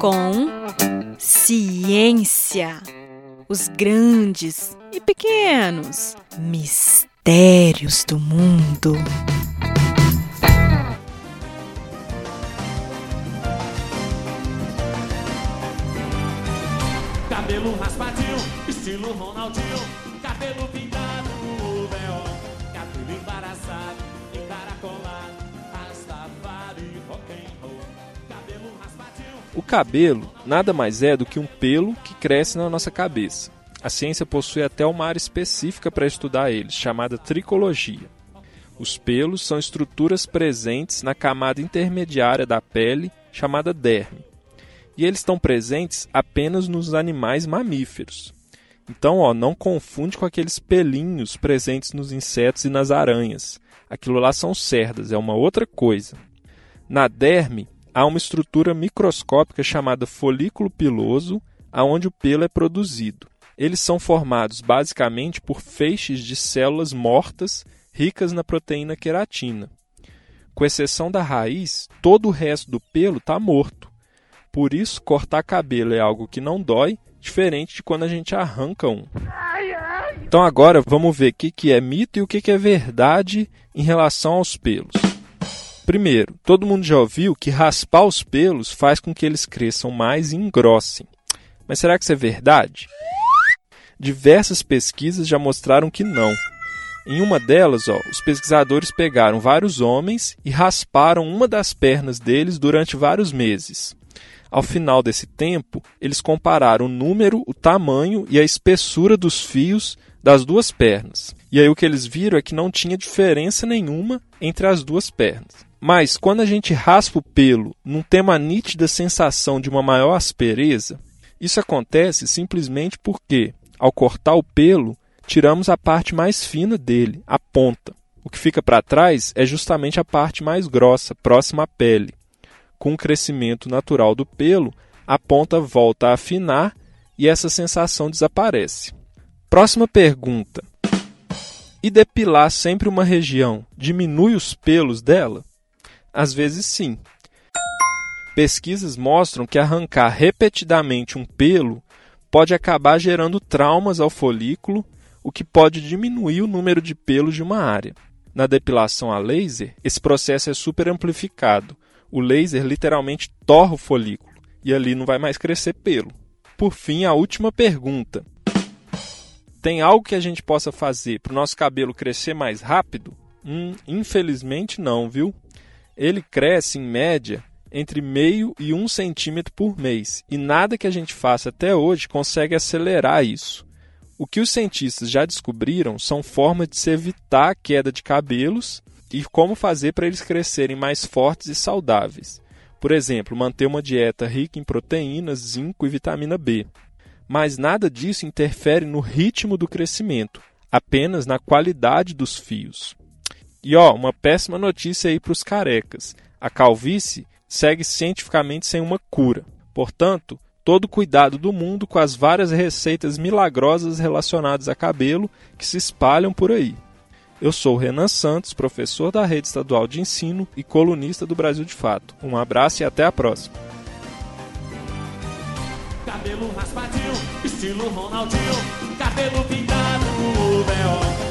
Com ciência. Os grandes e pequenos mistérios do mundo. Cabelo raspadinho, estilo Ronaldinho, cabelo O cabelo nada mais é do que um pelo que cresce na nossa cabeça. A ciência possui até uma área específica para estudar eles, chamada tricologia. Os pelos são estruturas presentes na camada intermediária da pele, chamada derme. E eles estão presentes apenas nos animais mamíferos. Então, ó, não confunde com aqueles pelinhos presentes nos insetos e nas aranhas. Aquilo lá são cerdas, é uma outra coisa. Na derme, há uma estrutura microscópica chamada folículo piloso, aonde o pelo é produzido. Eles são formados basicamente por feixes de células mortas ricas na proteína queratina. Com exceção da raiz, todo o resto do pelo está morto. Por isso, cortar cabelo é algo que não dói, diferente de quando a gente arranca um. Então agora vamos ver o que, é mito e o que é verdade em relação aos pelos. Primeiro, todo mundo já ouviu que raspar os pelos faz com que eles cresçam mais e engrossem. Mas será que isso é verdade? Diversas pesquisas já mostraram que não. Em uma delas, ó, os pesquisadores pegaram vários homens e rasparam uma das pernas deles durante vários meses. Ao final desse tempo, eles compararam o número, o tamanho e a espessura dos fios das duas pernas. E aí o que eles viram é que não tinha diferença nenhuma entre as duas pernas. Mas quando a gente raspa o pelo, não tem uma nítida sensação de uma maior aspereza? Isso acontece simplesmente porque, ao cortar o pelo, tiramos a parte mais fina dele, a ponta. O que fica para trás é justamente a parte mais grossa, próxima à pele. Com o crescimento natural do pelo, a ponta volta a afinar e essa sensação desaparece. Próxima pergunta: E depilar sempre uma região diminui os pelos dela? Às vezes sim. Pesquisas mostram que arrancar repetidamente um pelo pode acabar gerando traumas ao folículo, o que pode diminuir o número de pelos de uma área. Na depilação a laser, esse processo é super amplificado. O laser literalmente torra o folículo e ali não vai mais crescer pelo. Por fim, a última pergunta: Tem algo que a gente possa fazer para o nosso cabelo crescer mais rápido? Hum, infelizmente não, viu? Ele cresce, em média, entre meio e um centímetro por mês, e nada que a gente faça até hoje consegue acelerar isso. O que os cientistas já descobriram são formas de se evitar a queda de cabelos e como fazer para eles crescerem mais fortes e saudáveis. Por exemplo, manter uma dieta rica em proteínas, zinco e vitamina B. Mas nada disso interfere no ritmo do crescimento, apenas na qualidade dos fios. E ó, uma péssima notícia aí para os carecas. A calvície segue cientificamente sem uma cura. Portanto, todo cuidado do mundo com as várias receitas milagrosas relacionadas a cabelo que se espalham por aí. Eu sou Renan Santos, professor da Rede Estadual de Ensino e colunista do Brasil de Fato. Um abraço e até a próxima. Cabelo raspadinho, estilo Ronaldinho, cabelo pintado, véu,